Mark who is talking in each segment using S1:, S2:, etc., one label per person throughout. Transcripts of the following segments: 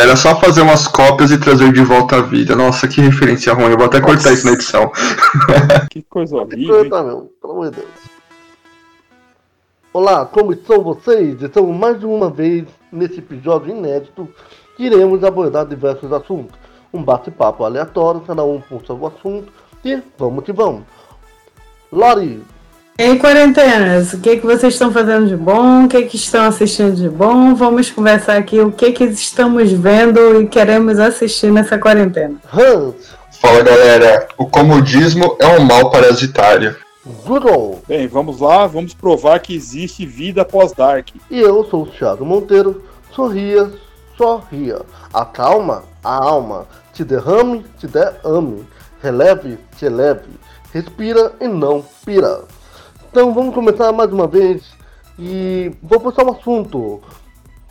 S1: Era só fazer umas cópias e trazer de volta à vida. Nossa, que referência ruim. Eu vou até cortar isso na edição.
S2: que coisa horrível. Hein?
S3: Não, pelo amor de Deus. Olá, como estão vocês? Estamos mais de uma vez nesse episódio inédito que iremos abordar diversos assuntos. Um bate-papo aleatório, cada um com seu assunto. E vamos que vamos. Lori,
S4: em quarentenas, o que, que vocês estão fazendo de bom? O que, que estão assistindo de bom? Vamos conversar aqui o que, que estamos vendo e queremos assistir nessa quarentena.
S1: Fala galera, o comodismo é um mal parasitário.
S3: Google.
S2: Bem, vamos lá, vamos provar que existe vida após Dark.
S3: E eu sou o Thiago Monteiro. Sorria, sorria. Acalma a alma. Te derrame, te derrame. Releve, te eleve. Respira e não pira. Então vamos começar mais uma vez e vou puxar um assunto.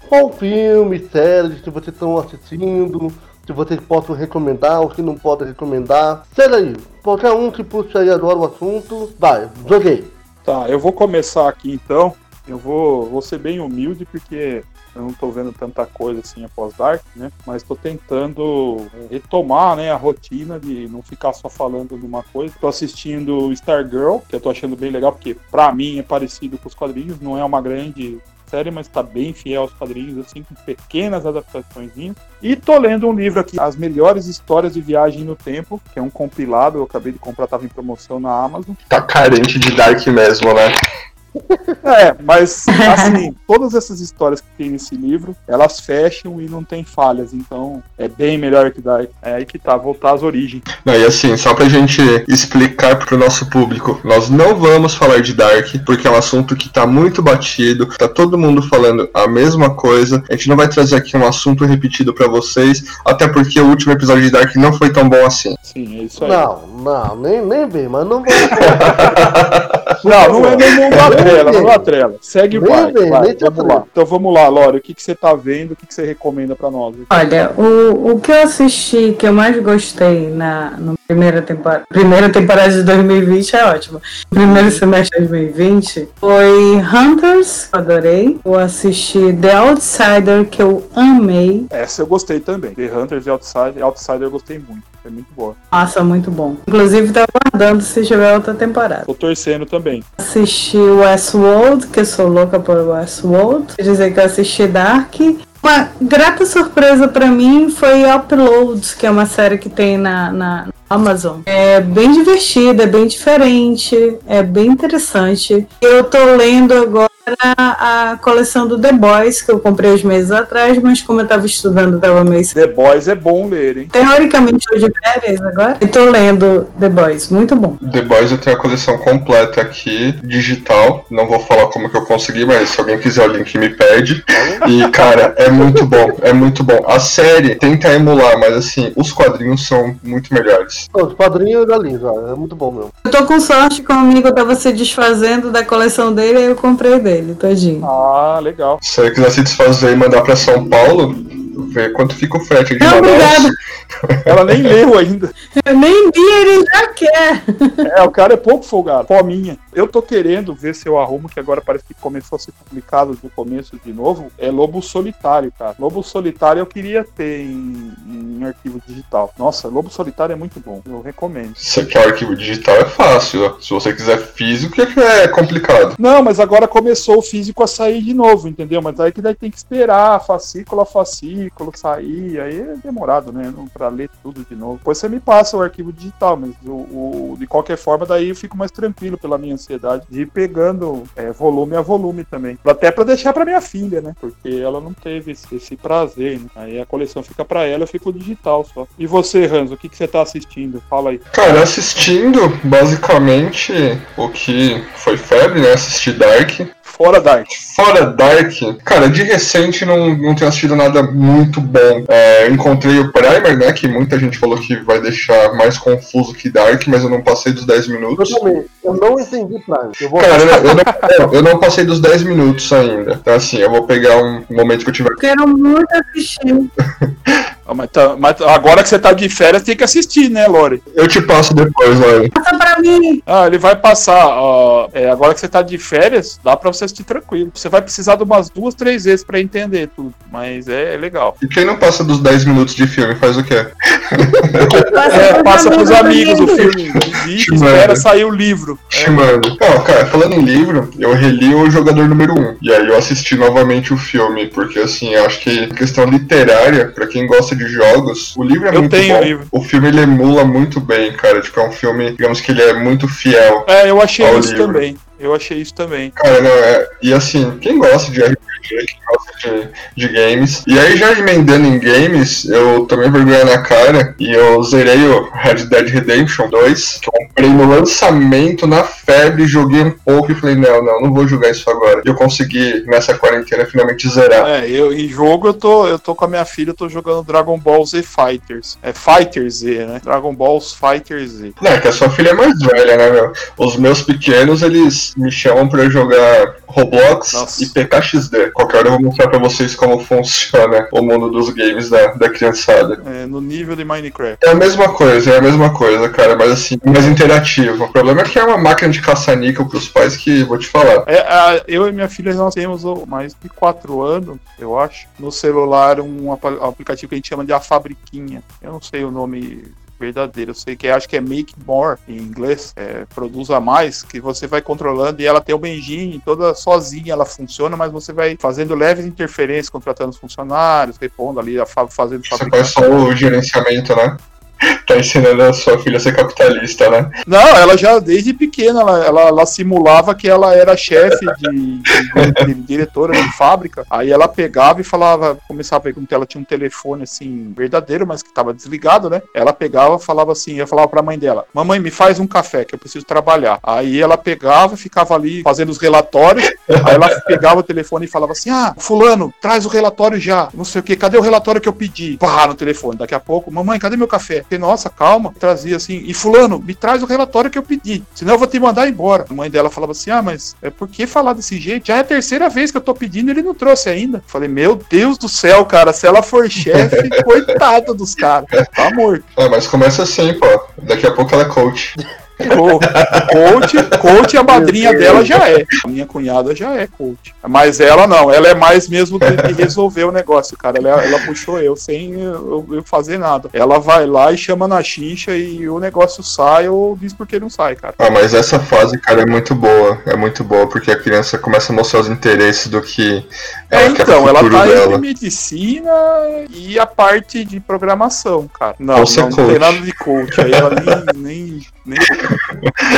S3: Qual filme, série que vocês estão assistindo, que vocês possam recomendar ou que não podem recomendar. Seja aí, qualquer um que puxe aí agora o assunto, vai, joguei.
S2: Tá, eu vou começar aqui então. Eu vou, vou ser bem humilde porque eu não tô vendo tanta coisa assim após Dark, né? Mas tô tentando retomar, né, a rotina de não ficar só falando de uma coisa. Tô assistindo Stargirl, que eu tô achando bem legal, porque pra mim é parecido com os quadrinhos, não é uma grande série, mas tá bem fiel aos quadrinhos, assim, com pequenas adaptações. E tô lendo um livro aqui, As Melhores Histórias de Viagem no Tempo, que é um compilado, eu acabei de comprar, tava em promoção na Amazon.
S1: Tá carente de Dark mesmo, né?
S2: É, mas assim, todas essas histórias que tem nesse livro, elas fecham e não tem falhas, então é bem melhor que Dark. É aí que tá, voltar às origens.
S1: Não, e assim, só pra gente explicar pro nosso público, nós não vamos falar de Dark, porque é um assunto que tá muito batido, tá todo mundo falando a mesma coisa. A gente não vai trazer aqui um assunto repetido para vocês, até porque o último episódio de Dark não foi tão bom assim.
S2: Sim, é isso aí.
S3: Não, não, nem, nem bem, mas não vou.
S2: não, não é nem da trela, não da trela. Segue o vai, vai, vamos lá. Então vamos lá, Lore, o que, que você tá vendo, o que, que você recomenda para nós?
S4: Olha, o, o que eu assisti, que eu mais gostei na, na primeira, temporada, primeira temporada de 2020 é ótimo. Primeiro semestre de 2020 foi Hunters, adorei. Eu assisti The Outsider, que eu amei.
S2: Essa eu gostei também. The Hunters e Outsider, Outsider eu gostei muito. É muito boa.
S4: Nossa, muito bom. Inclusive, tá aguardando se tiver outra temporada.
S2: Tô torcendo também.
S4: Assisti Westworld, que eu sou louca por Westworld. Quer dizer que eu assisti Dark. Uma grata surpresa para mim foi Uploads, que é uma série que tem na, na Amazon. É bem divertida, é bem diferente, é bem interessante. Eu tô lendo agora a coleção do The Boys, que eu comprei uns meses atrás, mas como eu tava estudando, tava meio.
S2: The Boys é bom ler, hein?
S4: Teoricamente, hoje de férias agora. E tô lendo The Boys, muito bom.
S1: The Boys eu tenho a coleção completa aqui, digital. Não vou falar como que eu consegui, mas se alguém quiser o link, me pede. E, cara, é muito bom, é muito bom. A série tenta emular, mas assim, os quadrinhos são muito melhores.
S3: Os quadrinhos já. É muito bom mesmo.
S4: Eu tô com sorte que um amigo tava se desfazendo da coleção dele e eu comprei dele, tadinho.
S2: Ah, legal.
S1: Se ele quiser se desfazer e mandar pra São Paulo, ver quanto fica o frete de
S4: Não.
S2: Ela nem leu ainda.
S4: Eu nem li, ele já quer.
S2: É, o cara é pouco folgado. Pominha. Eu tô querendo ver se eu arrumo, que agora parece que começou a ser publicado no começo de novo. É Lobo Solitário, cara. Lobo Solitário eu queria ter em, em arquivo digital. Nossa, Lobo Solitário é muito bom. Eu recomendo.
S1: Se quer arquivo digital é fácil. Se você quiser físico, é que é complicado.
S2: Não, mas agora começou o físico a sair de novo, entendeu? Mas aí que daí tem que esperar fascículo a fascículo sair. Aí é demorado, né? Pra ler tudo de novo. Depois você me passa o arquivo digital, mas o, o de qualquer forma, daí eu fico mais tranquilo pela minha ansiedade de ir pegando é, volume a volume também. Até para deixar para minha filha, né? Porque ela não teve esse, esse prazer. Né? Aí a coleção fica para ela, eu fico digital só. E você, Hans, o que, que você tá assistindo? Fala aí.
S1: Cara, assistindo basicamente o que foi febre, né? Assistir Dark.
S2: Fora Dark.
S1: Fora Dark, cara, de recente não, não tenho assistido nada muito bom. É, encontrei o Primer, né? Que muita gente falou que vai deixar mais confuso que Dark, mas eu não passei dos 10 minutos.
S3: Eu também. Eu não entendi Primer.
S1: Eu vou... Cara, eu não, eu não, passei dos 10 minutos ainda. Então, assim, eu vou pegar um momento que eu tiver.
S4: Quero muito assistir.
S2: mas, tá, mas, agora que você tá de férias, tem que assistir, né, Lore?
S1: Eu te passo depois, Lore.
S4: Passa pra mim.
S2: Ah, ele vai passar. ó, é, agora que você tá de férias, dá pra você assistir tranquilo. Você vai precisar de umas duas, três vezes pra entender tudo. Mas é, é legal.
S1: E quem não passa dos 10 minutos de filme faz o quê?
S4: Passa,
S2: É, passa pros amigos o
S4: do
S2: filme. Visita,
S1: Te
S2: espera sair o livro.
S1: Chamando. Ó, cara, falando em livro, eu reli o Jogador Número 1. E aí eu assisti novamente o filme, porque assim, eu acho que questão literária, pra quem gosta de jogos, o livro é
S2: Eu
S1: muito
S2: tenho
S1: bom.
S2: o livro.
S1: O filme ele emula muito bem, cara. Tipo, é um filme, digamos que ele é muito fiel.
S2: É, eu achei isso
S1: livro.
S2: também. Eu achei isso também.
S1: Cara, não, é. E assim, quem gosta de RPG, quem gosta de, de games. E aí, já emendando em games, eu tomei vergonha na cara e eu zerei o Red Dead Redemption 2. Que eu comprei no lançamento, na febre, joguei um pouco e falei: não, não, não vou jogar isso agora. E eu consegui, nessa quarentena, finalmente zerar.
S2: É, eu em jogo eu tô, eu tô com a minha filha, eu tô jogando Dragon Ball Z Fighters. É Fighter Z, né? Dragon Ball Fighter Z.
S1: Não, é que a sua filha é mais velha, né, meu? Os meus pequenos, eles me chamam pra jogar Roblox
S2: Nossa.
S1: e PKXD. Qualquer hora eu vou mostrar pra vocês como funciona o mundo dos games da, da criançada.
S2: É, no nível de Minecraft.
S1: É a mesma coisa, é a mesma coisa, cara, mas assim, mais interativo. O problema é que é uma máquina de caça-níquel pros pais que, vou te falar.
S2: É, a- eu e minha filha nós temos mais de 4 anos, eu acho, no celular um aplicativo que a gente chama de A Fabriquinha. Eu não sei o nome verdadeiro, eu sei que acho que é Make More em inglês, é, produza mais, que você vai controlando e ela tem uma engine toda sozinha, ela funciona, mas você vai fazendo leves interferências, contratando os funcionários, repondo ali, fazendo
S1: Você faz só o gerenciamento, né? Tá ensinando a sua filha a ser capitalista, né?
S2: Não, ela já desde pequena, ela, ela, ela simulava que ela era chefe de, de- de diretora de fábrica. Aí ela pegava e falava, começava a perguntar, ela tinha um telefone assim, verdadeiro, mas que estava desligado, né? Ela pegava falava assim, eu falava pra mãe dela, mamãe, me faz um café, que eu preciso trabalhar. Aí ela pegava, ficava ali fazendo os relatórios, aí ela pegava o telefone e falava assim, ah, fulano, traz o relatório já, não sei o que, cadê o relatório que eu pedi? Pá, no telefone, daqui a pouco, mamãe, cadê meu café? Nossa, calma, trazia assim, e fulano, me traz o relatório que eu pedi, senão eu vou te mandar embora. A mãe dela falava assim, ah, mas é por que falar desse jeito? Já é a terceira vez que eu tô pedindo, ele não trouxe ainda. Falei, meu Deus do céu, cara, se ela for chefe, coitado dos caras, tá morto.
S1: Ah, mas começa assim, pô. Daqui a pouco ela é coach.
S2: Co- Coach, coach, a madrinha dela já é. A minha cunhada já é coach. Mas ela não, ela é mais mesmo de, de resolver o negócio, cara. Ela, ela puxou eu sem eu, eu fazer nada. Ela vai lá e chama na chincha e o negócio sai ou diz porque não sai, cara.
S1: Ah, mas essa fase, cara, é muito boa. É muito boa, porque a criança começa a mostrar os interesses do que
S2: É,
S1: ela quer
S2: então, ela tá
S1: dela.
S2: entre medicina e a parte de programação, cara. Não, não, não tem nada de coach. Aí ela nem. nem, nem-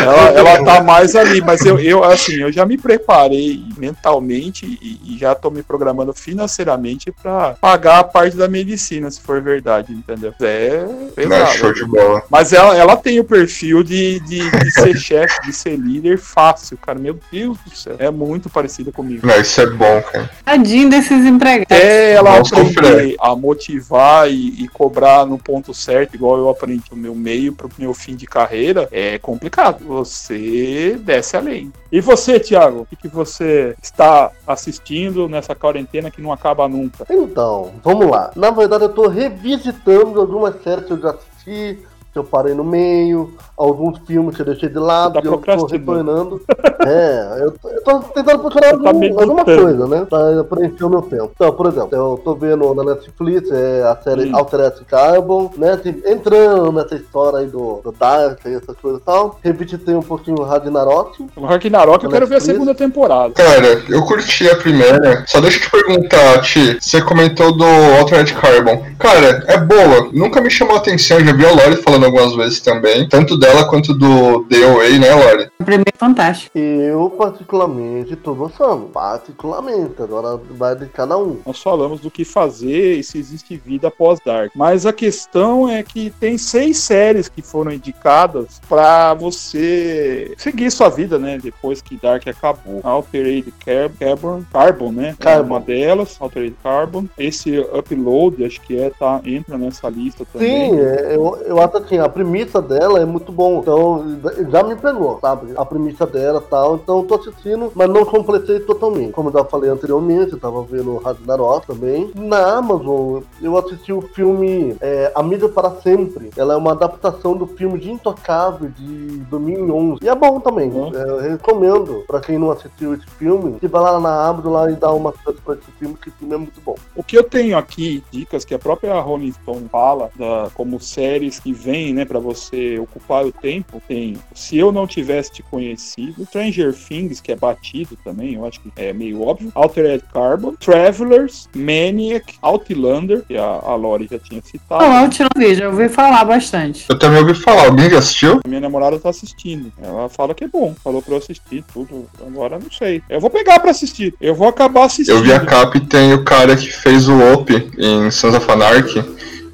S2: Ela, ela tá mais ali, mas eu, eu, assim, eu já me preparei mentalmente e, e já tô me programando financeiramente pra pagar a parte da medicina, se for verdade, entendeu? É
S1: Não,
S2: pesado.
S1: show de bola.
S2: Mas ela, ela tem o perfil de, de, de ser chefe, de ser líder fácil, cara. Meu Deus do céu. É muito parecida comigo.
S1: Não, isso é bom, cara.
S4: Tadinho desses empregados.
S2: Até ela aprender a motivar e, e cobrar no ponto certo, igual eu aprendi o meu meio pro meu fim de carreira, é complicado. Você desce além. E você, Thiago, o que, que você está assistindo nessa quarentena que não acaba nunca?
S3: Então, vamos lá. Na verdade, eu tô revisitando algumas séries que eu já assisti, que eu parei no meio, alguns filmes que eu deixei de lado,
S2: Tá
S3: e eu tô
S2: procrastinando.
S3: retornando. é, eu, tô- eu tô tentando procurar
S2: tá
S3: algum-
S2: meditando.
S3: alguma coisa, né? Pra preencher o meu tempo. Então, por exemplo, eu tô vendo na Netflix é, a série
S2: Hum.
S3: Altered Carbon, né? Entrando nessa história aí do, do Dark e essas coisas e tal. Revisitei um pouquinho o Ragnarok.
S2: O Ragnarok eu quero ver a segunda temporada.
S1: Cara, eu curti a primeira. Só deixa eu te perguntar, Ti. Você comentou do Altered Carbon. Cara, é boa. Nunca me chamou a atenção. Já vi a Lori falando algumas vezes também. Tanto dela quanto do DOA, né, Lori?
S4: O primeiro é fantástico.
S3: Eu, particularmente, tô gostando. Particularmente. Agora vai de cada um.
S2: Nós falamos do que fazer e se existe vida após Dark. Mas a questão é que tem seis séries que foram indicadas pra você seguir sua vida, né? Depois que Dark acabou. Altered Car- Carbon, Carbon, né? É
S3: Carbon.
S2: uma delas, Altered Carbon. Esse Upload, acho que é, tá, entra nessa lista também.
S3: Sim, é, eu, eu acho assim, a premissa dela é muito bom. Então, já me pegou, sabe? A premissa dela e tal. Então, tô assistindo, mas não completei totalmente. Como eu já falei anteriormente, eu tava vendo Ragnarok também. Na Amazon, eu assisti o filme é, Amiga para Sempre. Ela é uma adaptação do filme de Intocável de 2011. E é bom também. Uhum. É, eu recomendo pra quem não assistiu esse filme, que vai lá na Amazon lá e dá uma chance pra esse filme, que o filme é muito bom.
S2: O que eu tenho aqui, dicas que a própria Rolling Stone fala, da, como séries que vêm, né, pra você ocupar o tempo, tem Se Eu Não Tivesse Te Conhecido, Stranger Things, que é batido também, eu acho que é meio óbvio, Altered Carbon, Travelers, Maniac, Outlander, que a, a Lori já tinha citado.
S4: Não, Outlander, já ouvi falar bastante.
S1: Eu também ouvi falar, alguém já assistiu?
S2: Minha namorada tá assistindo, ela fala que é bom, falou pra eu assistir tudo, agora não sei. Eu vou pegar pra assistir, eu vou acabar assistindo.
S1: Eu vi a capa e tem o cara que fez o Op em Sons of Anarchy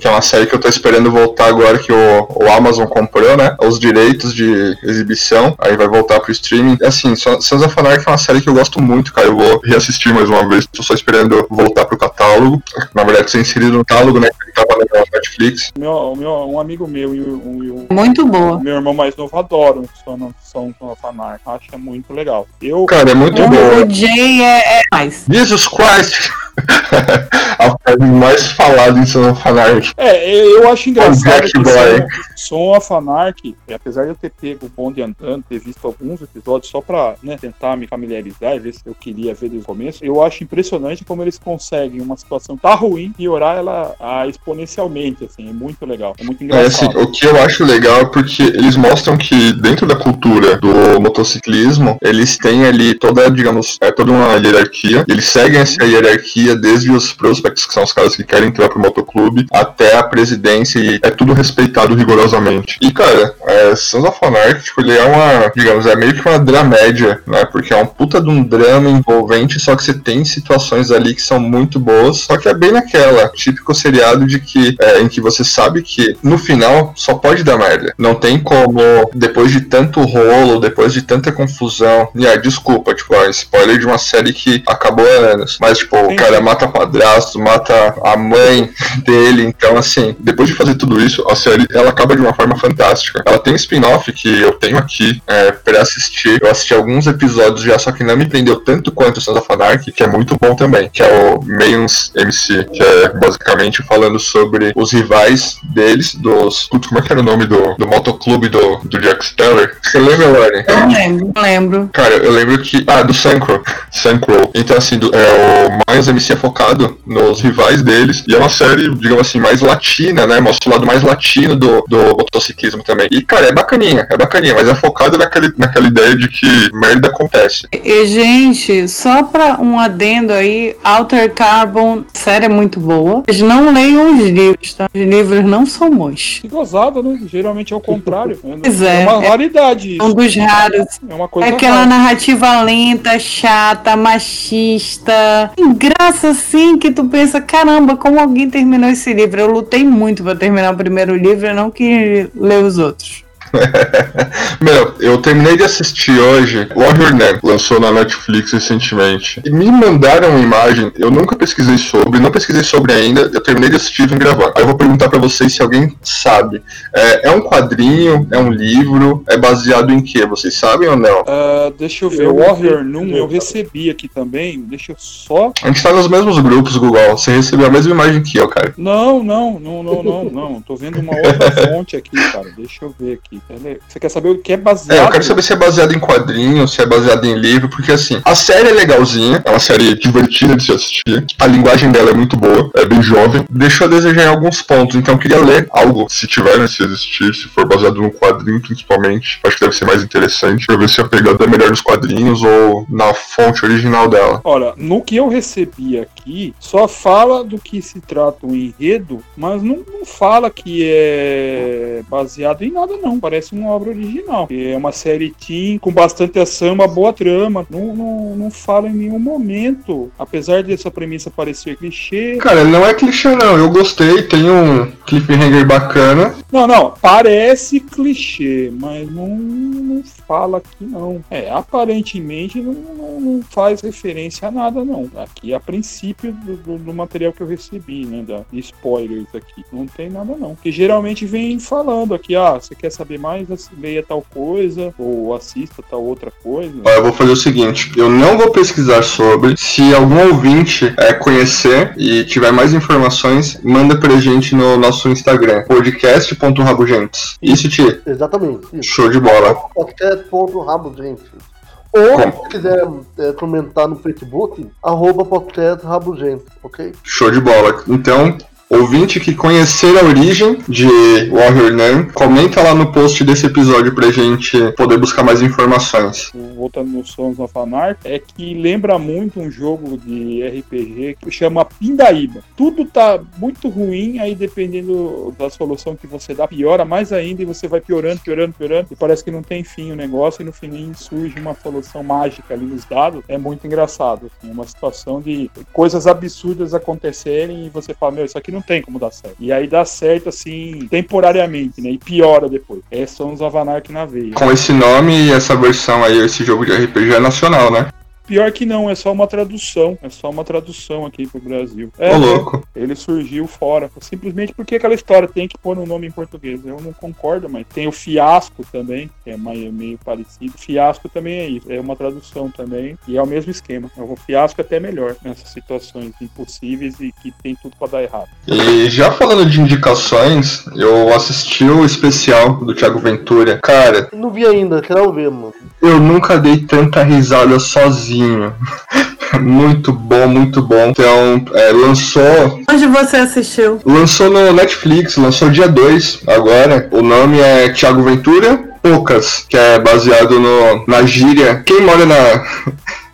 S1: que é uma série que eu tô esperando voltar agora que o, o Amazon comprou, né? Os direitos de exibição, aí vai voltar pro streaming. Assim, Sons of Anarchy é uma série que eu gosto muito, cara. Eu vou reassistir mais uma vez. Tô só esperando voltar pro catálogo. Na verdade, ser inserido no catálogo, né? Que tava na Netflix.
S2: Meu, meu, um amigo meu e um,
S4: um, muito boa.
S2: Meu irmão mais novo adoram Sons of Anarchy. Acha muito legal. Eu,
S1: cara, é muito bom.
S4: O Jay é, é mais.
S1: Jesus Christ! a frase mais falada em Son of Anarchy.
S2: É, eu acho engraçado que Boy. Son of Anarchy, apesar de eu ter pego o bonde andando, ter visto alguns episódios só pra né, tentar me familiarizar e ver se eu queria ver desde o começo, eu acho impressionante como eles conseguem uma situação tá ruim piorar ela a, exponencialmente, assim, é muito legal, é muito engraçado. É, assim,
S1: o que eu acho legal é porque eles mostram que dentro da cultura do motociclismo, eles têm ali toda, digamos, é toda uma hierarquia, eles seguem essa hierarquia desde os prospects, que são os caras que querem entrar pro motoclube, até a presidência e é tudo respeitado rigorosamente. E, cara, é, Sons of Anarchy, tipo, ele é uma, digamos, é meio que uma dramédia, né? Porque é um puta de um drama envolvente, só que você tem situações ali que são muito boas, só que é bem naquela, típico seriado de que, é, em que você sabe que no final só pode dar merda. Não tem como, depois de tanto rolo, depois de tanta confusão, e ah, desculpa, tipo, ah, spoiler de uma série que acabou há anos, mas, tipo, o cara mata padrasto, mata a mãe dele, então, assim, depois de fazer tudo isso, a série ela acaba de uma forma fantástica. Ela tem spin-off que eu tenho aqui é, pra assistir. Eu assisti alguns episódios já, só que não me prendeu tanto quanto o Sons of Anarchy, que é muito bom também, que é o Mayans MC, que é basicamente falando sobre os rivais deles, dos. Putz, como é que era o nome do, do motoclube do, do Jack Steller? Você lembra, Lani?
S4: Eu lembro, lembro.
S1: Cara, eu lembro que. Ah, do Sancro. Sancro. Então, assim, do, é, o Mayans MC é focado nos rivais deles, e é uma série, digamos assim, mais latina, né? Mostra o lado mais latino do, do motociclismo também. E, cara, é bacaninha, é bacaninha, mas é focado naquele, naquela ideia de que merda acontece.
S4: E, gente, só pra um adendo aí, Alter Carbon, série é muito boa. Mas não leiam os livros, tá? Os livros não são bons.
S2: Que gozada, né? Geralmente é o contrário.
S4: Pois
S2: é. É uma raridade.
S4: É um dos raros.
S2: É uma coisa
S4: É aquela rara. narrativa lenta, chata, machista. Tem graça assim que tu pensa, caramba, como alguém terminou esse livro? Eu lutei muito pra terminar o primeiro livro e não quis ler os outros.
S1: Meu, eu terminei de assistir hoje Warrior Name, lançou na Netflix recentemente. E me mandaram uma imagem, eu nunca pesquisei sobre, não pesquisei sobre ainda, eu terminei de assistir e vim gravar. Aí eu vou perguntar para vocês se alguém sabe. É, é, um quadrinho, é um livro, é baseado em que? Vocês sabem ou não?
S2: Uh, deixa eu ver, eu Warrior Noon eu recebi aqui também, deixa eu só.
S1: A gente tá nos mesmos grupos, Google. Você recebeu a mesma imagem que eu, cara.
S2: Não, não, não, não, não, não. Tô vendo uma outra fonte aqui, cara. Deixa eu ver aqui. Você quer saber o que é baseado?
S1: É, eu quero saber se é baseado em quadrinho, se é baseado em livro, porque assim, a série é legalzinha, é uma série divertida de se assistir, a linguagem dela é muito boa, é bem jovem, deixou a desejar em alguns pontos, então eu queria ler algo, se tiver, né, se existir, se for baseado no quadrinho principalmente, acho que deve ser mais interessante, pra ver se a pegada é melhor nos quadrinhos ou na fonte original dela.
S2: Olha, no que eu recebi aqui, só fala do que se trata o enredo, mas não, não fala que é baseado em nada não, parece uma obra original. É uma série teen com bastante ação, uma boa trama. Não, não, não fala em nenhum momento, apesar dessa premissa parecer clichê.
S1: Cara, não é clichê não, eu gostei, tem um cliffhanger bacana.
S2: Não, não, parece clichê, mas não, não fala aqui não. É, aparentemente não, não, não faz referência a nada não. Aqui, a princípio do, do, do material que eu recebi, né, da spoilers aqui, não tem nada não. Que geralmente vem falando aqui, ah, você quer saber mais, leia tal coisa, ou assista tal outra coisa.
S1: Eu vou fazer o seguinte, eu não vou pesquisar sobre, se algum ouvinte é, conhecer e tiver mais informações, manda pra gente no nosso Instagram, podcast.rabugentes. Isso, Ti?
S3: Exatamente. Isso.
S1: Show de bola.
S3: Podcast.rabugentes. Ou, se quiser é, comentar no Facebook, arroba podcast rabugento, ok?
S1: Show de bola. Então, ouvinte que conhecer a origem de Warrior Nun, comenta lá no post desse episódio pra gente poder buscar mais informações.
S2: Voltando no Sons of Anarchy, é que lembra muito um jogo de RPG que chama Pindaíba. Tudo tá muito ruim, aí dependendo da solução que você dá, piora mais ainda e você vai piorando, piorando, piorando, e parece que não tem fim o negócio, e no fim surge uma solução mágica ali nos dados. É muito engraçado. Assim, é uma situação de coisas absurdas acontecerem e você fala, meu, isso aqui não tem como dar certo. E aí dá certo, assim, temporariamente, né? E piora depois. É Sons of Anarchy na veia.
S1: Com esse nome e essa versão aí, esse jogo de RPG é nacional, né?
S2: Pior que não, é só uma tradução. É só uma tradução aqui pro Brasil.
S1: É,
S2: Ô,
S1: louco.
S2: Ele surgiu fora. Simplesmente porque aquela história tem que pôr no nome em português. Eu não concordo, mas tem o Fiasco também, que é meio, meio parecido. Fiasco também é isso. É uma tradução também. E é o mesmo esquema. O Fiasco é até melhor nessas situações impossíveis e que tem tudo pra dar errado.
S1: E já falando de indicações, eu assisti o especial do Thiago Ventura. Cara,
S3: Não vi ainda, quero ver, mano.
S1: eu nunca dei tanta risada sozinho. Muito bom, muito bom. Então, é, lançou
S4: Onde você assistiu?
S1: Lançou no Netflix, lançou dia 2 agora. O nome é Thiago Ventura Poucas, que é baseado no, na gíria. Quem mora na,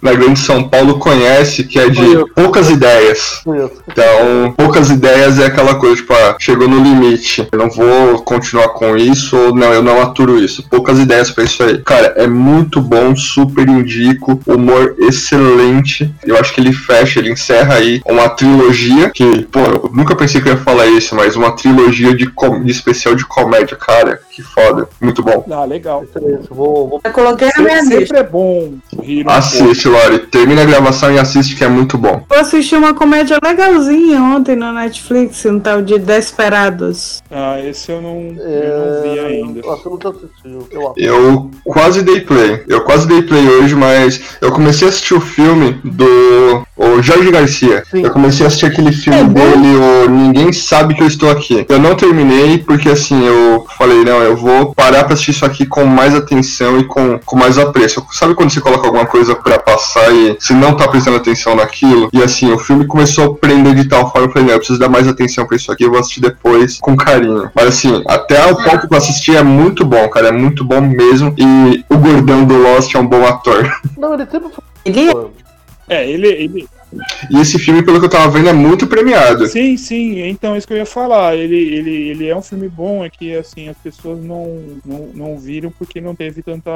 S1: na Grande São Paulo conhece, que é de poucas ideias. Então, poucas ideias é aquela coisa, tipo, ah, chegou no limite. Eu não vou continuar com isso, ou não, eu não aturo isso. Poucas ideias pra isso aí. Cara, é muito bom, super indico, humor excelente. Eu acho que ele fecha, ele encerra aí uma trilogia que, pô, eu nunca pensei que eu ia falar isso, mas uma trilogia de, com- de especial de comédia, cara, que foda. Muito bom.
S2: Ah, legal.
S3: Vou, vou
S4: Eu coloquei na minha
S2: Sempre,
S4: lista.
S2: sempre é bom rir.
S1: Assiste, Lori. Termina a gravação e assiste que é muito bom.
S4: Eu assisti uma comédia legalzinha ontem no Netflix, um tal de Desperados.
S2: Ah, esse eu não, eu não vi ainda.
S3: Eu eu nunca assisti. Eu
S1: quase dei play. Eu quase dei play hoje, mas eu comecei a assistir o filme do o Jorge Garcia.
S3: Sim.
S1: Eu comecei a assistir aquele filme
S4: É
S1: dele, o Ninguém Sabe Que Eu Estou Aqui. Eu não terminei porque assim, eu falei, não, eu vou parar pra assistir isso aqui com mais atenção e com, com mais apreço. Sabe quando você coloca alguma coisa pra passar e você não tá prestando atenção naquilo? E assim, o filme começou a prender de tal forma, eu falei, não, eu preciso dar mais atenção pra isso aqui, eu vou assistir depois com carinho. Mas assim, até o ponto que eu assisti é muito bom, cara, é muito bom mesmo. E o gordão do Lost é um bom ator.
S3: Não, ele sempre foi.
S4: Ele
S3: fã.
S2: É, ele, ele,
S1: E esse filme, pelo que eu tava vendo, é muito premiado.
S2: Sim, sim, então é isso que eu ia falar. Ele, ele, ele é um filme bom, é que assim, as pessoas não, não, não viram porque não teve tanta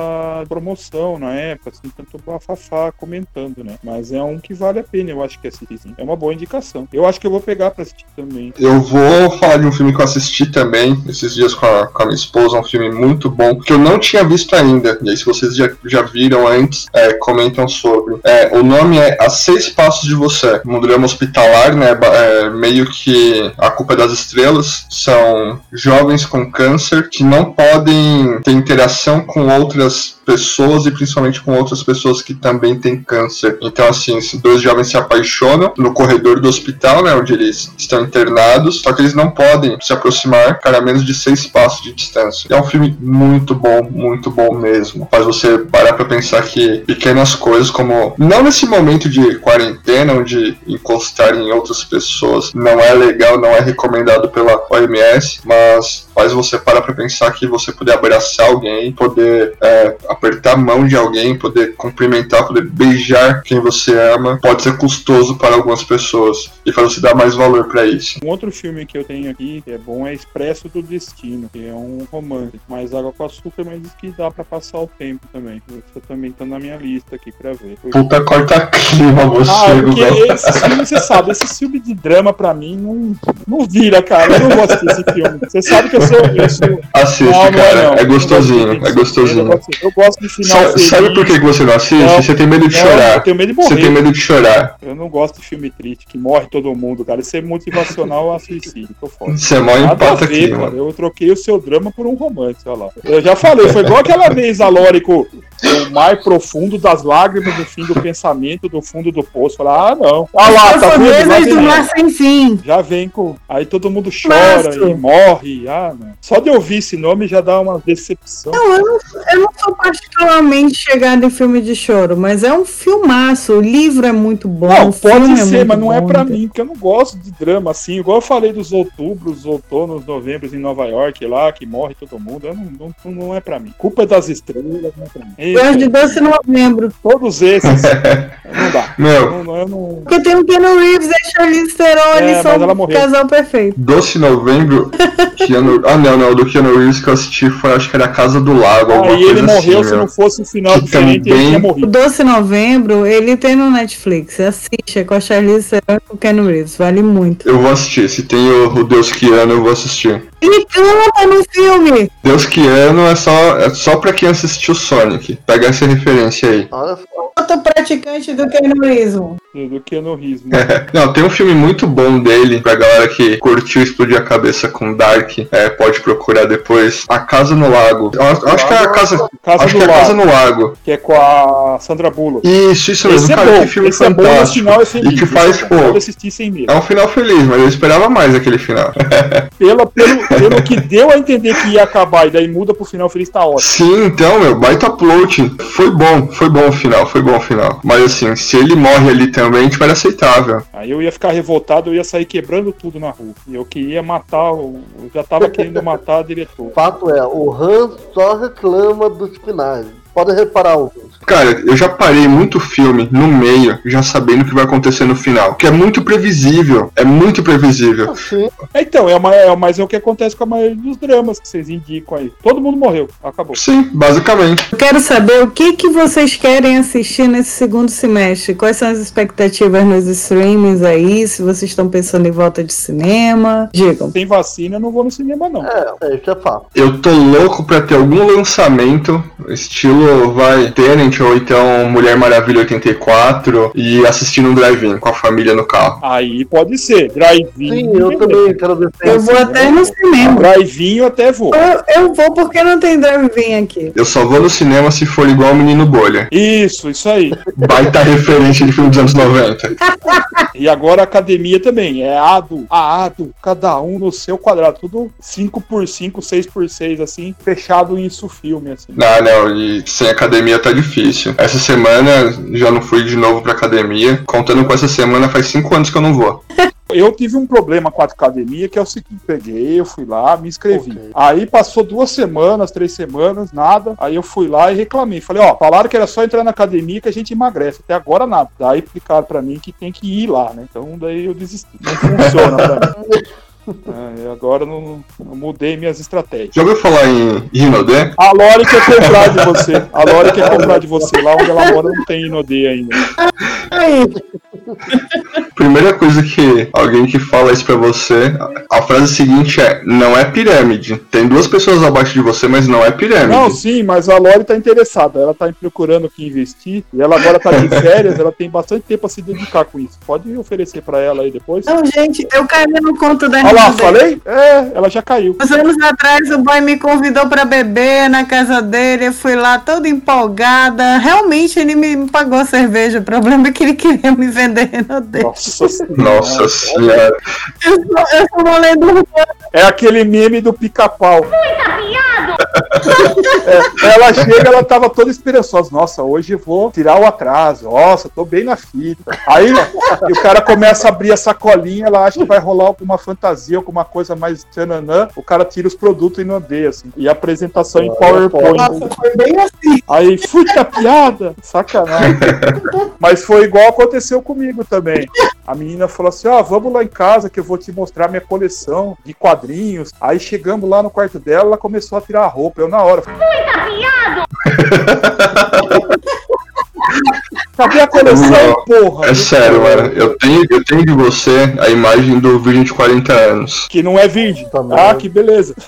S2: promoção na época, assim, tanto bafafá comentando, né? Mas é um que vale a pena, eu acho que assistir, sim. É uma boa indicação. Eu acho que eu vou pegar pra assistir também.
S1: Eu vou falar de um filme que eu assisti também esses dias com a, com a minha esposa, um filme muito bom, que eu não tinha visto ainda. E aí, se vocês já, já viram antes, é, comentam sobre. É, o nome é A Seis Passos de Você. Um drama hospitalar, né? é, meio que a culpa é das estrelas. São jovens com câncer que não podem ter interação com outras pessoas e principalmente com outras pessoas que também têm câncer. Então, assim, esses dois jovens se apaixonam no corredor do hospital, né, onde eles estão internados, só que eles não podem se aproximar, cara, a menos de seis passos de distância. É um filme muito bom, muito bom mesmo. Faz você parar pra pensar que pequenas coisas, como não nesse momento de quarentena, onde encostar em outras pessoas não é legal, não é recomendado pela OMS, mas faz você parar pra pensar que você poder abraçar alguém, poder é, apertar a mão de alguém, poder cumprimentar, poder beijar quem você ama, pode ser custoso para algumas pessoas e faz você dar mais valor para isso.
S2: Um outro filme que eu tenho aqui que é bom é Expresso do Destino, que é um romance, mais água com açúcar, mas que dá para passar o tempo também. Isso também tá na minha lista aqui para ver.
S1: Puta corta clima você,
S2: ah, porque esse filme, você sabe, esse filme de drama para mim não, não vira, cara. Eu não gosto desse filme. Você sabe que eu sou. Eu sou...
S1: Assiste, não, cara. Não, é, é gostosinho. É gostosinho.
S2: Eu gosto de final.
S1: Sabe, sabe por que você não assiste? Não, você tem medo de chorar.
S2: Eu tenho medo de morrer.
S1: Você tem medo de chorar.
S2: Eu não gosto de filme triste, que morre todo mundo, cara. Isso é motivacional a suicídio. Tô fora.
S1: Você é mó empata aqui,
S2: cara. Eu troquei o seu drama por um romance, olha lá. Eu já falei, foi igual aquela vez a Lore com o mar profundo das lágrimas do fim do pensamento, do fundo do poço. Falar, ah, não. Ah lá, tá
S4: vendo? do mar sem fim.
S2: Já vem com. Aí todo mundo chora Mastro. e morre. Ah, não. Só de ouvir esse nome já dá uma decepção.
S4: Não, eu não, eu não sou particularmente chegada em filme de choro, mas é um filmaço. O livro é muito bom.
S2: Não, pode é ser, é mas não é pra mim, porque eu não gosto de drama assim. Igual eu falei dos outubros, outonos, novembros em Nova York lá, que morre todo mundo. Eu não, não, não é pra mim. Culpa é das estrelas, não é pra mim.
S4: Gosto de Doce Novembro.
S2: Todos esses. não dá.
S1: Meu.
S2: Não, eu não...
S4: Porque tem o Keanu Reeves e a Charlize Theron, é, eles são um casal perfeito.
S1: Doce Novembro, Keanu... Ah, não, não. Do Keanu Reeves que eu assisti foi, acho que era Casa do Lago. Ah,
S2: e ele morreu assim, se não fosse um final que diferente, também... ele tinha morrido.
S4: O Doce Novembro, ele tem no Netflix. Assiste, é com a Charlize Theron e com o Keanu Reeves. Vale muito.
S1: Eu vou assistir. Se tem o, o Deus Keanu, eu vou assistir.
S4: Ele canta no filme.
S1: Deus Keanu é só, é só pra quem assistiu Sonic. Pega essa referência aí.
S4: Outro praticante do Keanuismo.
S2: Do Keanuismo.
S1: Não, tem um filme muito bom dele, pra galera que curtiu explodir a cabeça com Dark, é, pode procurar depois. A Casa no Lago. Eu acho que é a Casa,
S2: casa
S1: acho que é a Casa no Lago.
S2: Que é com a Sandra Bullock.
S1: Isso, isso mesmo.
S2: Esse
S1: cara,
S2: é bom.
S1: que filme
S2: Esse
S1: fantástico.
S2: É bom, final é.
S1: E que faz,
S2: Esse
S1: pô.
S2: Pode assistir sem medo.
S1: É um final feliz, mas eu esperava mais aquele final.
S2: Pela, pelo, pelo que deu a entender que ia acabar e daí muda pro final feliz, tá ótimo.
S1: Sim, então, meu, baita plot. Foi bom, foi bom o final, foi bom o final. Mas assim, se ele morre ali também, tipo, era aceitável.
S2: Aí eu ia ficar revoltado, eu ia sair quebrando tudo na rua. E eu queria matar, eu já tava querendo matar a diretora.
S3: O fato é, o Han só reclama dos finais personagem. Pode reparar, outros.
S1: Cara, eu já parei muito filme no meio, já sabendo o que vai acontecer no final. Que é muito previsível. É muito previsível.
S3: Sim.
S2: Então, é, uma, é, mas é o que acontece com a maioria dos dramas que vocês indicam aí. Todo mundo morreu, acabou.
S1: Sim, basicamente.
S4: Eu quero saber o que, que vocês querem assistir nesse segundo semestre. Quais são as expectativas nos streamings aí? Se vocês estão pensando em volta de cinema. Digam.
S2: Sem vacina, eu não vou no cinema, não.
S3: É, é isso é fato.
S1: Eu tô louco pra ter algum lançamento, estilo vai Tenant ou então Mulher Maravilha 84 e assistindo um drive-in com a família no carro.
S2: Aí pode ser. Drive-in.
S3: Sim, eu também quero ver.
S4: Eu vou até no cinema.
S2: Drive-in eu até vou.
S4: Eu, eu vou porque não tem drive-in aqui.
S1: Eu só vou no cinema se for igual o Menino Bolha.
S2: Isso, isso aí.
S1: Baita referência de filme dos anos 90.
S2: E agora a academia também. É ado, a ado, cada um no seu quadrado. Tudo 5x5, 6x6, assim, fechado em isso filme, assim.
S1: Não, não, e sem academia tá difícil. Essa semana já não fui de novo pra academia. Contando com essa semana, faz cinco anos que eu não vou.
S2: Eu tive um problema com a academia, que é o seguinte: peguei, eu fui lá, me inscrevi.
S3: Ok.
S2: Aí passou duas semanas, três semanas, nada. Aí eu fui lá e reclamei. Falei, ó, falaram que era só entrar na academia que a gente emagrece. Até agora nada. Daí explicaram pra mim que tem que ir lá, né? Então daí eu desisti. Não funciona pra mim. É, agora não, eu mudei minhas estratégias.
S1: Já ouviu falar em Rinodé?
S2: A Lore quer comprar de você. A Lore quer comprar de você. Lá onde ela mora não tem Inodê ainda.
S1: Primeira coisa que alguém que fala isso pra você, a frase seguinte é: não é pirâmide. Tem duas pessoas abaixo de você, mas não é pirâmide.
S2: Não, sim, mas a Lore tá interessada. Ela tá procurando o que investir. E ela agora tá de férias. Ela tem bastante tempo a se dedicar com isso. Pode oferecer pra ela aí depois.
S4: não, gente, eu caí no conto da
S2: Olha lá, falei? É, ela já caiu.
S4: Uns anos atrás o boy me convidou pra beber na casa dele, eu fui lá toda empolgada. Realmente ele me pagou a cerveja. O problema é que ele queria me vender Renaudet.
S2: Nossa senhora.
S1: Nossa senhora.
S4: Eu sou, eu sou uma lenda urbana.
S2: É aquele meme do pica-pau. É, ela chega, ela tava toda esperançosa. Nossa, hoje vou tirar o atraso. Nossa, tô bem na fita. Aí o cara começa a abrir a sacolinha, ela acha que vai rolar alguma fantasia, alguma coisa mais tchananã. O cara tira os produtos e não odeia, assim. E a apresentação em PowerPoint.
S4: Nossa, foi bem assim
S2: Aí, fui a piada! Sacanagem. Mas foi igual aconteceu comigo também. A menina falou assim: Ó, oh, vamos lá em casa que eu vou te mostrar minha coleção de quadrinhos. Aí chegamos lá no quarto dela, ela começou a tirar a roupa. Eu na hora. Fui viado! Cadê a coleção, Não, porra?
S1: É sério, mano. Eu tenho, eu tenho de você a imagem do virgem de 40 anos.
S2: Que não é virgem. ah, que beleza.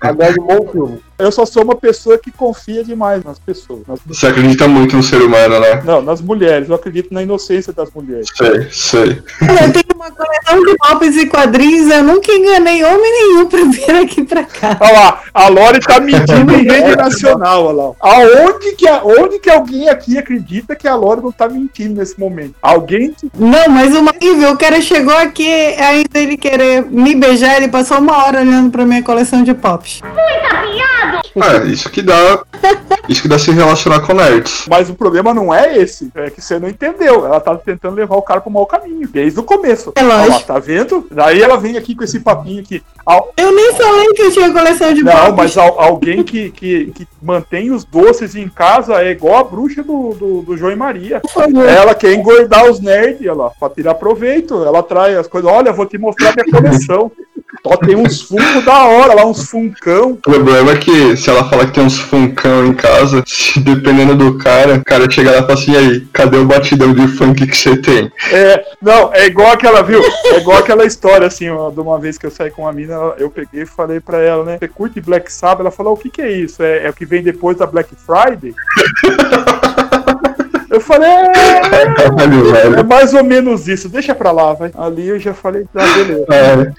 S3: Aliás, um bom filme.
S2: Eu só sou uma pessoa que confia demais nas pessoas. Nas...
S1: Você acredita muito no ser humano, né?
S2: Não, nas mulheres. Eu acredito na inocência das mulheres.
S1: Sei, sei.
S4: Eu tenho uma coleção de golpes e quadrinhos. Eu nunca enganei homem nenhum pra vir aqui pra cá.
S2: Olha lá, a Lore tá medindo em rede nacional. Olha lá. Aonde que, onde que alguém aqui acredita que a Lore não tá mentindo nesse momento? Alguém.
S4: Não, mas o horrível, o cara chegou aqui, ainda ele querer me beijar, ele passou uma hora olhando pra minha coleção de pops. Muita!
S1: É, isso que dá. Isso que dá se relacionar com nerds.
S2: Mas o problema não é esse, é que você não entendeu. Ela tá tentando levar o cara pro mau caminho, desde o começo.
S4: É lógico.
S2: tá vendo? Daí ela vem aqui com esse papinho aqui.
S4: Eu nem falei que eu tinha coleção de
S2: Não, mas alguém que, que, que mantém os doces em casa é igual a bruxa do, do, do João e Maria. Ela quer engordar os nerds, ela, pra tirar proveito. Ela traz as coisas. Olha, vou te mostrar minha coleção. Só tem uns funcos da hora lá, uns funcão. O
S1: problema é que se ela falar que tem uns funcão em casa, se, dependendo do cara, o cara chega lá e fala assim, e aí, cadê o batidão de funk que você tem?
S2: É, não, é igual aquela, viu? É igual aquela história, assim, ó, de uma vez que eu saí com uma mina, eu peguei e falei pra ela, né, você curte Black Sabbath? Ela falou, o que que é isso? É, é o que vem depois da Black Friday? Eu falei, é, é, mais ou menos isso, deixa pra lá, vai. Ali eu já falei, tá, beleza. É.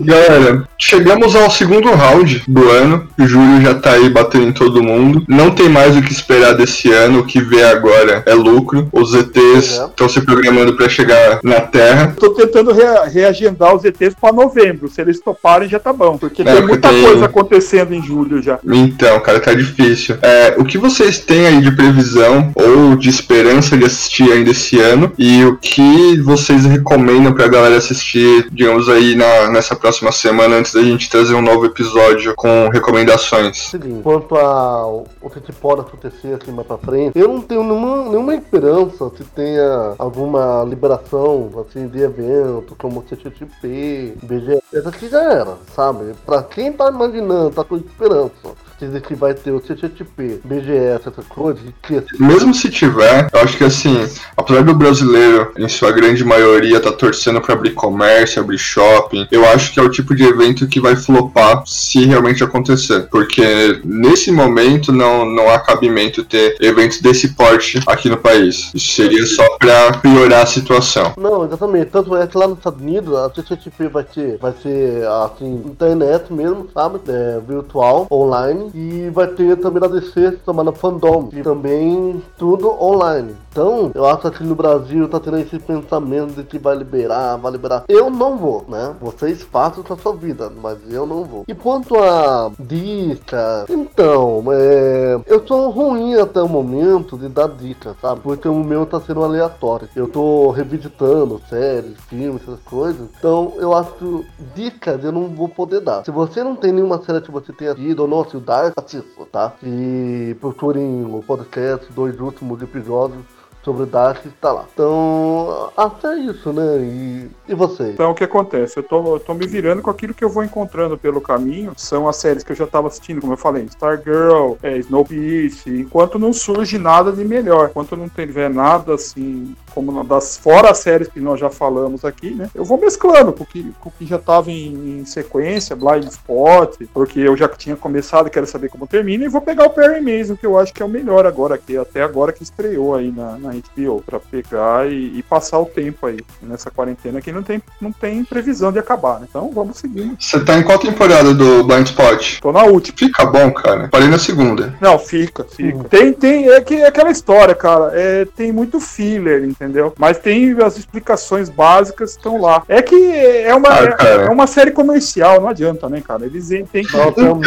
S1: Galera, chegamos ao segundo round do ano. O Júlio já tá aí batendo em todo mundo. Não tem mais o que esperar desse ano. O que vê agora é lucro. Os ETs estão é. se programando para chegar na Terra.
S2: Tô tentando reagendar os ETs para novembro. Se eles toparem, já tá bom. Porque é, tem muita tem... coisa acontecendo em julho já.
S1: Então, cara, tá difícil. É, o que vocês têm aí de previsão ou de esperança de assistir ainda esse ano e o que vocês recomendam pra galera assistir, digamos aí, na, nessa próxima semana antes da gente trazer um novo episódio com recomendações.
S3: Seguinte, quanto ao que pode acontecer aqui mais pra frente, eu não tenho nenhuma, nenhuma esperança que tenha alguma liberação assim, de evento como CTTP, BGS, essa aqui já era, sabe? Pra quem tá imaginando, tá com esperança dizer que vai ter o CTTP, BGS, essa coisa. Que...
S1: Mesmo se tiver, eu acho que assim, apesar do brasileiro, em sua grande maioria, tá torcendo para abrir comércio, abrir shopping, eu acho que é o tipo de evento que vai flopar se realmente acontecer. Porque nesse momento não, não há cabimento ter eventos desse porte aqui no país. Isso seria só para piorar a situação.
S3: Não, exatamente. Tanto é que lá nos Estados Unidos a CTTP vai ter, vai ser assim, internet mesmo, sabe? É, virtual, online e vai ter também na DC chamada Fandom, e também tudo online. Então, eu acho que no Brasil tá tendo esse pensamento de que vai liberar, vai liberar. Eu não vou, né? Vocês façam com a sua vida, mas eu não vou. E quanto a dica, então, é... eu tô ruim até o momento de dar dica, sabe? Porque o meu tá sendo aleatório. Eu tô revisitando séries, filmes, essas coisas. Então, eu acho dicas eu não vou poder dar. Se você não tem nenhuma série que você tenha tido ou não assistiu Assista, tá? E procurem o podcast, dois últimos episódios sobre o Dark está lá. Então, até isso, né? E, e você?
S2: Então, o que acontece? Eu tô, eu tô me virando com aquilo que eu vou encontrando pelo caminho. São as séries que eu já tava assistindo, como eu falei, Stargirl, é, Snowpiercer. Enquanto não surge nada de melhor, enquanto não tiver nada assim, como das fora as séries que nós já falamos aqui, né? Eu vou mesclando com o que, com o que já tava em, em sequência, Blind Spot, porque eu já tinha começado, quero saber como termina, e vou pegar o Perry Mason, que eu acho que é o melhor agora, que até agora que estreou aí na, na HBO para pegar e, e, passar o tempo aí nessa quarentena que não tem, não tem previsão de acabar, né? Então vamos seguindo.
S1: Você tá em qual temporada do Blind Spot?
S2: Tô na última.
S1: Fica bom, cara. Parei na segunda.
S2: Não, fica, fica. Tem, tem, é, que, é aquela história, cara. É, tem muito filler, entendeu? Mas tem as explicações básicas estão lá. É que é uma, ah, é, é, uma série comercial, não adianta, né, cara? Eles têm que, então,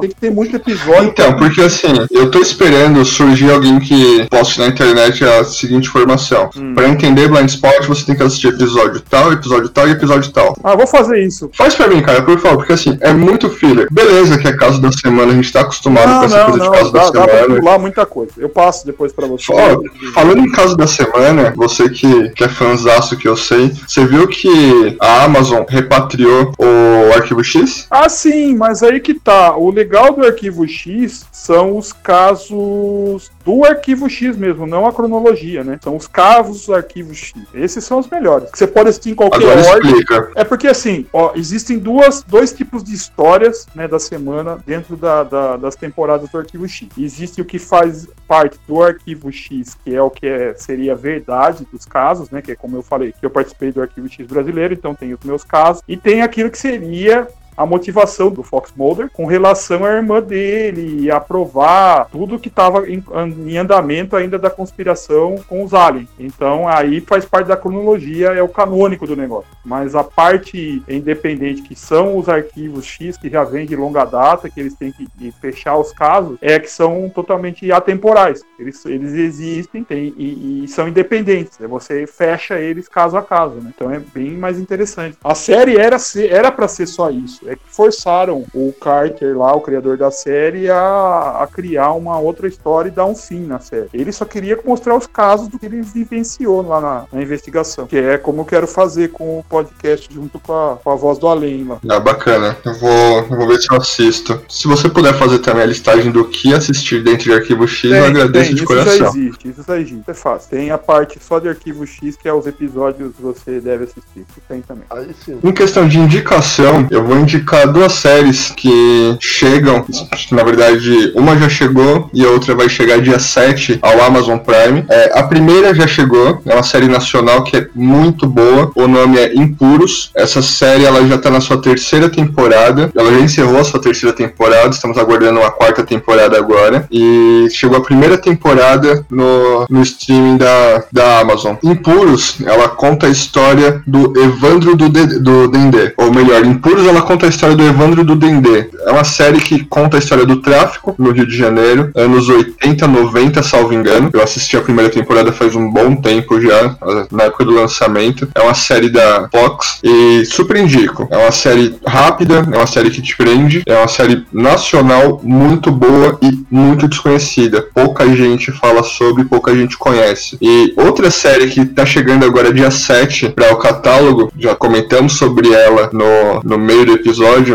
S2: tem que ter muito episódio.
S1: Então, porque assim, eu tô esperando surgir alguém que poste na internet as seguinte informação.
S2: Hum.
S1: Pra entender Blind Spot, você tem que assistir episódio tal, episódio tal e episódio tal.
S2: Ah, vou fazer isso.
S1: Faz pra mim, cara, por favor, porque assim, é muito filler. Beleza que é caso da semana, a gente tá acostumado com
S2: Não,
S1: essa
S2: não,
S1: coisa de
S2: não.
S1: caso
S2: Dá,
S1: da
S2: dá pra
S1: semana.
S2: pular muita coisa. Eu passo depois pra você.
S1: Ó, falando em caso da semana, você que, que é fãzaço que eu sei, você viu que a Amazon repatriou o Arquivo X?
S2: Ah, sim, mas aí que tá. O legal do arquivo X são os casos do arquivo X mesmo, não a cronologia, né? São os casos do arquivo X. Esses são os melhores. Que você pode assistir em qualquer
S1: Agora
S2: ordem.
S1: explica.
S2: É porque assim, ó, existem duas, dois tipos de histórias né, da semana dentro da, da- das temporadas do Arquivo X. Existe o que faz parte do Arquivo X, que é o que é- seria a verdade dos casos, né? Que é como eu falei, que eu participei do Arquivo X brasileiro, então tem os meus casos, e tem aquilo que seria a motivação do Fox Mulder com relação à irmã dele e aprovar tudo que estava em, em andamento ainda da conspiração com os aliens. Então aí faz parte da cronologia, é o canônico do negócio. Mas a parte independente, que são os arquivos X, que já vem de longa data, que eles têm que fechar os casos, é que são totalmente atemporais. Eles, eles existem têm- e, e são independentes. né? Você fecha eles caso a caso. Né? Então é bem mais interessante. A série era ser, era para ser só isso. É que forçaram o Carter lá, o criador da série, a, a criar uma outra história e dar um fim na série. Ele só queria mostrar os casos do que ele vivenciou lá na, na investigação. Que é como eu quero fazer com o podcast junto com a, com a voz do além lá.
S1: Ah, bacana. Eu vou, eu vou ver se eu assisto. Se você puder fazer também a listagem do que assistir dentro de Arquivo X, eu agradeço de
S2: isso já
S1: coração.
S2: existe, isso já existe, é fácil. Tem a parte só de arquivo X, que é os episódios que você deve assistir. Isso tem também.
S3: Aí sim.
S1: Em questão de indicação, eu vou indicar duas séries que chegam. Na verdade, uma já chegou e a outra vai chegar dia 7 ao Amazon Prime. É, a primeira já chegou, é uma série nacional que é muito boa. O nome é Impuros. Essa série ela já está na sua terceira temporada. Ela já encerrou a sua terceira temporada. Estamos aguardando uma quarta temporada agora. E chegou a primeira temporada no, no streaming da, da Amazon. Impuros, ela conta a história do Evandro do, De, do Dendê. Ou melhor, Impuros ela conta a história do Evandro do Dendê. É uma série que conta a história do tráfico no Rio de Janeiro, anos 80, 90, salvo engano. Eu assisti a primeira temporada faz um bom tempo já, na época do lançamento. É uma série da Fox e super indico. É uma série rápida, é uma série que te prende, é uma série nacional muito boa e muito desconhecida. Pouca gente fala sobre, pouca gente conhece. E outra série que tá chegando agora dia 7 para o catálogo, já comentamos sobre ela no, no meio do episódio,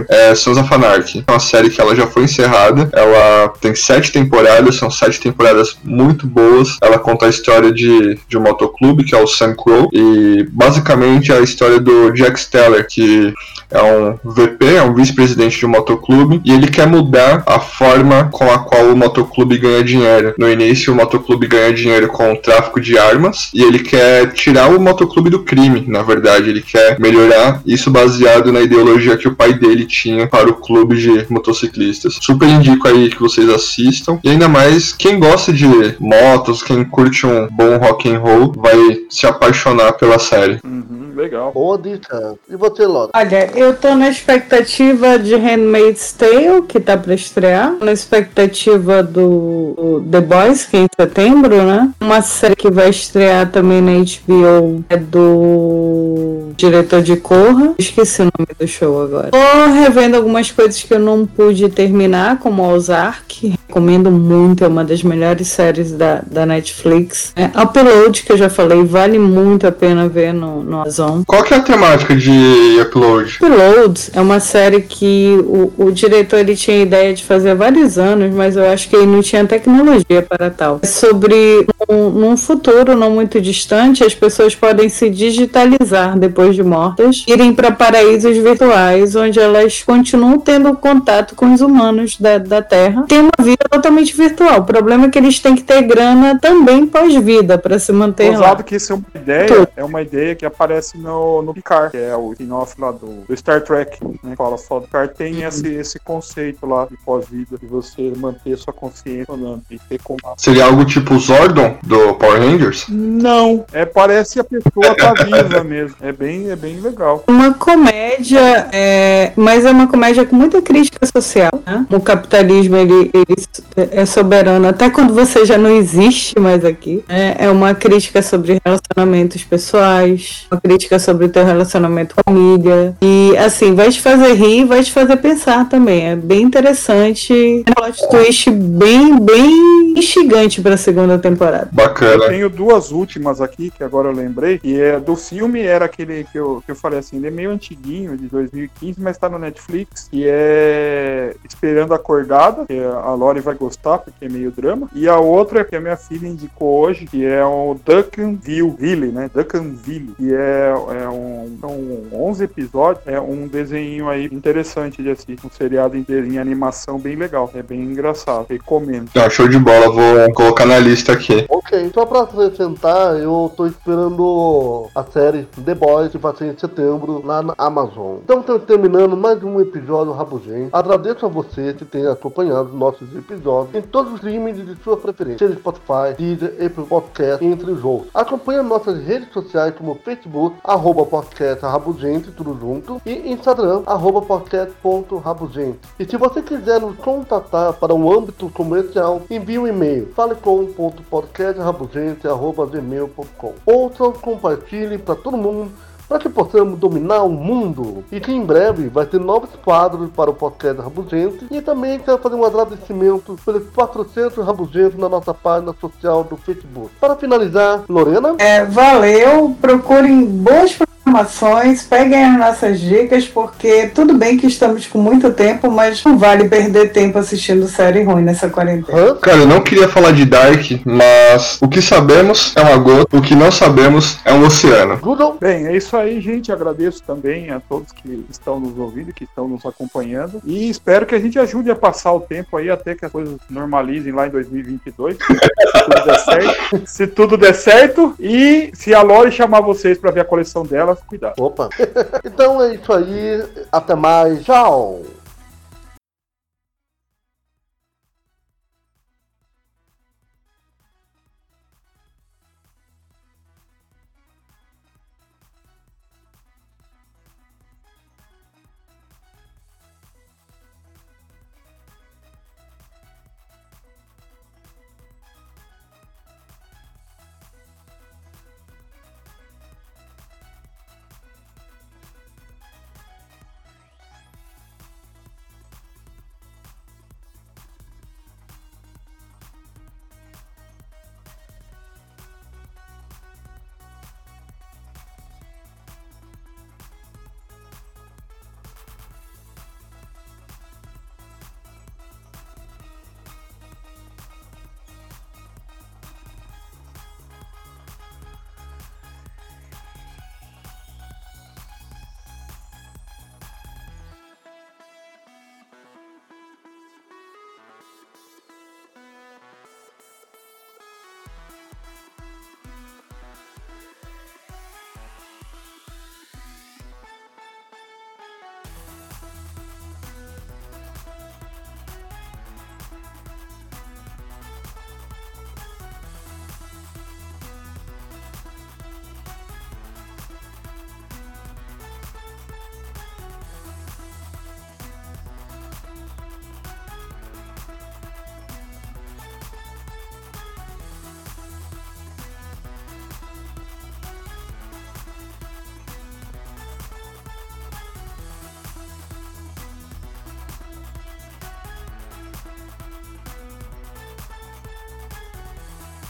S1: é Sons of Anarchy. É uma série que ela já foi encerrada, ela tem sete temporadas, são sete temporadas muito boas. Ela conta a história de, de um motoclube, que é o Sam Crow, e basicamente é a história do Jack Steller, que é um VP, é um vice-presidente de um motoclube, e ele quer mudar a forma com a qual o motoclube ganha dinheiro. No início, o motoclube ganha dinheiro com o tráfico de armas, e ele quer tirar o motoclube do crime, na verdade. Ele quer melhorar isso baseado na ideologia que o pai dele tinha para o clube de motociclistas. Super indico aí que vocês assistam, e ainda mais quem gosta de motos, quem curte um bom rock and roll, vai se apaixonar pela série.
S2: Uhum, legal.
S3: Boa dica. E você, Laura?
S4: Olha, eu tô na expectativa de Handmaid's Tale, que tá pra estrear. Na expectativa do, do The Boys, que é em setembro, né? Uma série que vai estrear também na HBO é do diretor de Corra. Esqueci o nome do show agora. Tô revendo algumas coisas que eu não pude terminar, como Ozark. Recomendo muito, é uma das melhores séries da, da Netflix. É, Upload, que eu já falei, vale muito a pena ver no, no Amazon.
S1: Qual que é a temática de upload?
S4: Uploads é uma série que o, o diretor ele tinha ideia de fazer há vários anos, mas eu acho que ele não tinha tecnologia para tal. É sobre um, num futuro não muito distante, as pessoas podem se digitalizar depois de mortas, irem para paraísos virtuais, onde elas continuam tendo contato com os humanos da, da Terra. Tem uma vida totalmente virtual. O problema é que eles têm que ter grana também pós-vida para se manter lá.
S2: Ousado que isso é uma ideia, é uma ideia que aparece no, no Picard, que é o spin-off lá do, do Star Trek, né? Fala só do Picard, tem esse, esse conceito lá de pós-vida, de você manter sua consciência falando e ter como.
S1: Seria algo tipo Zordon do Power Rangers?
S2: Não, é, parece a pessoa tá viva mesmo. É bem, é bem legal.
S4: Uma comédia, é, mas é uma comédia com muita crítica social. Né? O capitalismo ele, ele é soberano até quando você já não existe mais aqui. É, é uma crítica sobre relacionamentos pessoais, uma crítica sobre o teu relacionamento com a família. E assim, vai te fazer rir, vai te fazer pensar também. É bem interessante. É um plot twist bem, bem instigante pra segunda temporada.
S2: Eu
S1: Bacana.
S2: tenho duas últimas aqui, que agora eu lembrei, e é do filme, era aquele que eu, que eu falei assim, ele é meio antiguinho, de 2015, mas tá no Netflix, e é Esperando Acordada, que a Lori vai gostar, porque é meio drama, e a outra que a minha filha indicou hoje, que é o Duncanville, Ville, né, Duncanville, que é, é um, são 11 episódios, é um desenho aí interessante de assistir, um seriado em, em animação bem legal, é bem engraçado, recomendo.
S1: Ah, show de bola, vou colocar na lista aqui.
S3: Ok, só pra acrescentar, eu tô esperando a série The Boys que vai ser em setembro lá na Amazon. Então, estamos terminando mais um episódio Rabugento. Agradeço a você que tem acompanhado nossos episódios em todos os limites de sua preferência, seja Spotify, Deezer, Apple Podcast, entre os outros. Acompanhe nossas redes sociais como Facebook, arroba podcast Rabugento, tudo junto, e Instagram, arroba podcast.rabugento. E se você quiser nos contatar para um âmbito comercial, envie um e-mail falecom.podcastrabugente.gmail.com Ouçam, compartilhe para todo mundo para que possamos dominar o mundo e que em breve vai ter novos quadros para o podcast Rabugente e também quero fazer um agradecimento pelos 400 Rabugentos na nossa página social do Facebook. Para finalizar, Lorena,
S4: É, valeu, procurem boas informações, peguem as nossas dicas, porque tudo bem que estamos com muito tempo, mas não vale perder tempo assistindo série ruim nessa quarentena.
S1: Cara, eu não queria falar de Dark, mas o que sabemos é uma gota, o que não sabemos é um oceano.
S3: Google,
S2: Bem, é isso aí, gente. Agradeço também a todos que estão nos ouvindo, que estão nos acompanhando. E espero que a gente ajude a passar o tempo aí até que as coisas normalizem lá em 2022. se tudo der certo. Se tudo der certo. E se a Lori chamar vocês para ver a coleção dela, cuidado.
S3: opa. então é isso aí, até mais, tchau.